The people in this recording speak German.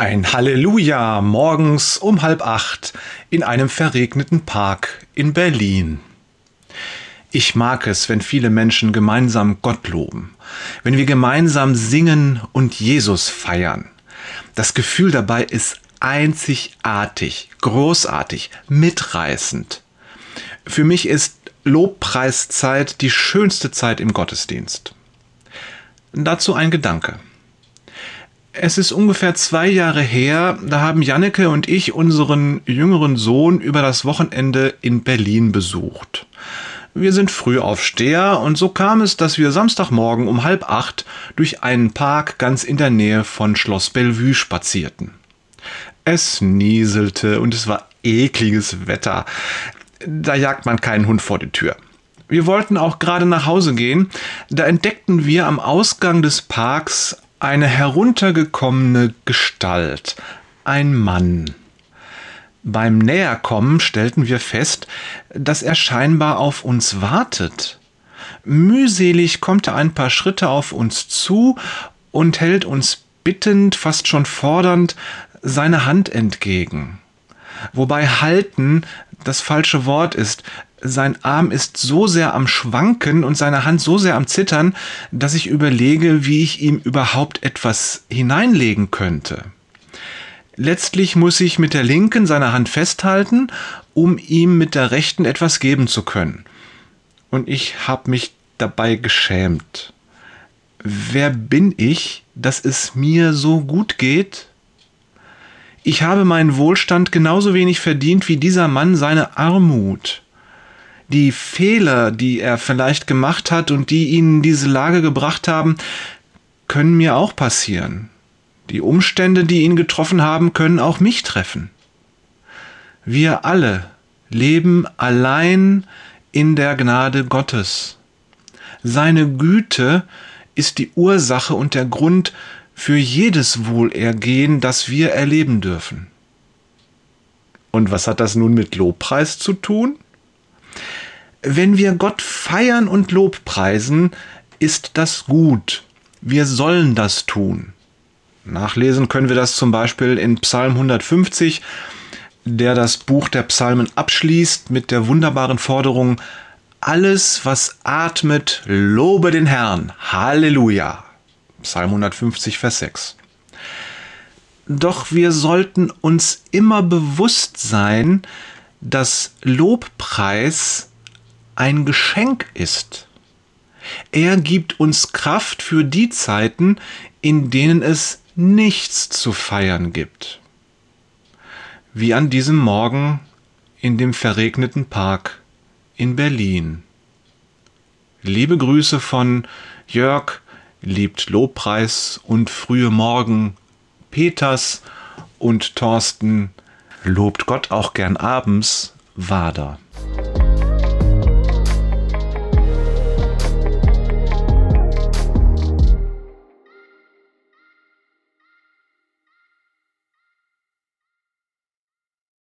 Ein Halleluja morgens um halb acht in einem verregneten Park in Berlin. Ich mag es, wenn viele Menschen gemeinsam Gott loben, wenn wir gemeinsam singen und Jesus feiern. Das Gefühl dabei ist einzigartig, großartig, mitreißend. Für mich ist Lobpreiszeit die schönste Zeit im Gottesdienst. Dazu ein Gedanke. Es ist ungefähr zwei Jahre her, da haben Janneke und ich unseren jüngeren Sohn über das Wochenende in Berlin besucht. Wir sind Frühaufsteher und so kam es, dass wir Samstagmorgen um halb acht durch einen Park ganz in der Nähe von Schloss Bellevue spazierten. Es nieselte und es war ekliges Wetter. Da jagt man keinen Hund vor die Tür. Wir wollten auch gerade nach Hause gehen, da entdeckten wir am Ausgang des Parks eine heruntergekommene Gestalt, ein Mann. Beim Näherkommen stellten wir fest, dass er scheinbar auf uns wartet. Mühselig kommt er ein paar Schritte auf uns zu und hält uns bittend, fast schon fordernd, seine Hand entgegen. Wobei halten das falsche Wort ist, sein Arm ist so sehr am Schwanken und seine Hand so sehr am Zittern, dass ich überlege, wie ich ihm überhaupt etwas hineinlegen könnte. Letztlich muss ich mit der linken seine Hand festhalten, um ihm mit der rechten etwas geben zu können. Und ich habe mich dabei geschämt. Wer bin ich, dass es mir so gut geht? Ich habe meinen Wohlstand genauso wenig verdient wie dieser Mann seine Armut die Fehler, die er vielleicht gemacht hat und die ihn in diese Lage gebracht haben, können mir auch passieren. Die Umstände, die ihn getroffen haben, können auch mich treffen. Wir alle leben allein in der Gnade Gottes. Seine Güte ist die Ursache und der Grund für jedes Wohlergehen, das wir erleben dürfen. Und was hat das nun mit Lobpreis zu tun? Wenn wir Gott feiern und Lobpreisen, ist das gut. Wir sollen das tun. Nachlesen können wir das zum Beispiel in Psalm 150, der das Buch der Psalmen abschließt mit der wunderbaren Forderung, alles, was atmet, lobe den Herrn. Halleluja. Psalm 150, Vers 6. Doch wir sollten uns immer bewusst sein, dass Lobpreis ein Geschenk ist. Er gibt uns Kraft für die Zeiten, in denen es nichts zu feiern gibt. Wie an diesem Morgen in dem verregneten Park in Berlin. Liebe Grüße von Jörg, liebt Lobpreis und frühe Morgen, Peters und Thorsten, lobt Gott auch gern abends, Wader.